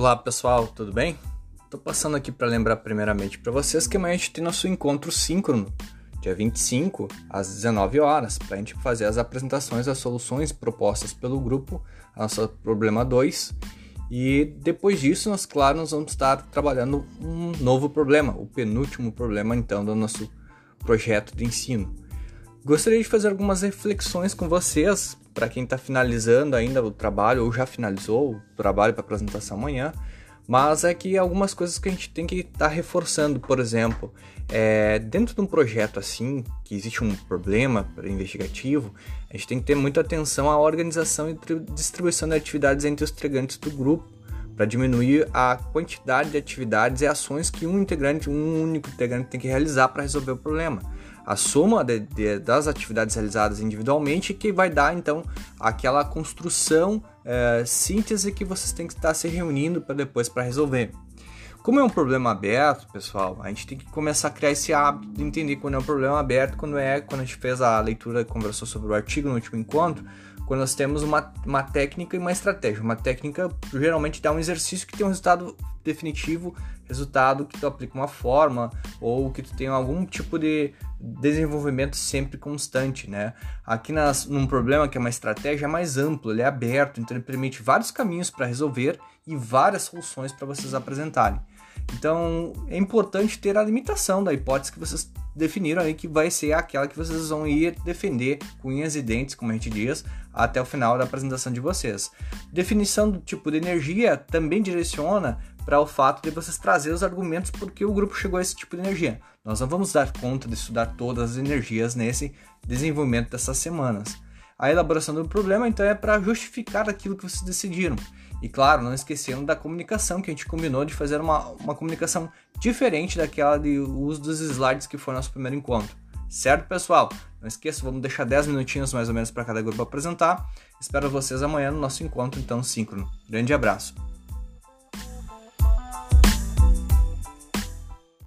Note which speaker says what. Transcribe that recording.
Speaker 1: Olá pessoal, tudo bem? Tô passando aqui para lembrar primeiramente para vocês que amanhã a gente tem nosso encontro síncrono, dia 25, às 19 horas, para a gente fazer as apresentações das soluções propostas pelo grupo, a nossa problema 2. E depois disso, nós, claro, nós vamos estar trabalhando um novo problema, o penúltimo problema então do nosso projeto de ensino. Gostaria de fazer algumas reflexões com vocês, para quem está finalizando ainda o trabalho ou já finalizou o trabalho para apresentação amanhã, mas é que algumas coisas que a gente tem que estar tá reforçando, por exemplo, é, dentro de um projeto assim, que existe um problema investigativo, a gente tem que ter muita atenção à organização e distribuição de atividades entre os integrantes do grupo, para diminuir a quantidade de atividades e ações que um integrante, um único integrante tem que realizar para resolver o problema a soma de, de, das atividades realizadas individualmente que vai dar então aquela construção, é, síntese que vocês têm que estar se reunindo para depois para resolver. Como é um problema aberto, pessoal, a gente tem que começar a criar esse hábito de entender quando é um problema aberto, quando é quando a gente fez a leitura e conversou sobre o artigo no último encontro, quando nós temos uma, uma técnica e uma estratégia. Uma técnica geralmente dá um exercício que tem um resultado definitivo, resultado que tu aplica uma forma ou que tu tem algum tipo de desenvolvimento sempre constante, né? Aqui nas, num problema que é uma estratégia é mais amplo, ele é aberto, então ele permite vários caminhos para resolver e várias soluções para vocês apresentarem. Então é importante ter a limitação da hipótese que vocês definiram aí que vai ser aquela que vocês vão ir defender com unhas e dentes, como a gente diz, até o final da apresentação de vocês. Definição do tipo de energia também direciona para o fato de vocês trazer os argumentos porque o grupo chegou a esse tipo de energia. Nós não vamos dar conta de estudar todas as energias nesse desenvolvimento dessas semanas. A elaboração do problema então é para justificar aquilo que vocês decidiram. E claro, não esquecendo da comunicação, que a gente combinou de fazer uma, uma comunicação diferente daquela de uso dos slides que foi nosso primeiro encontro. Certo, pessoal? Não esqueça, vamos deixar 10 minutinhos mais ou menos para cada grupo apresentar. Espero vocês amanhã no nosso encontro, então, síncrono. Grande abraço!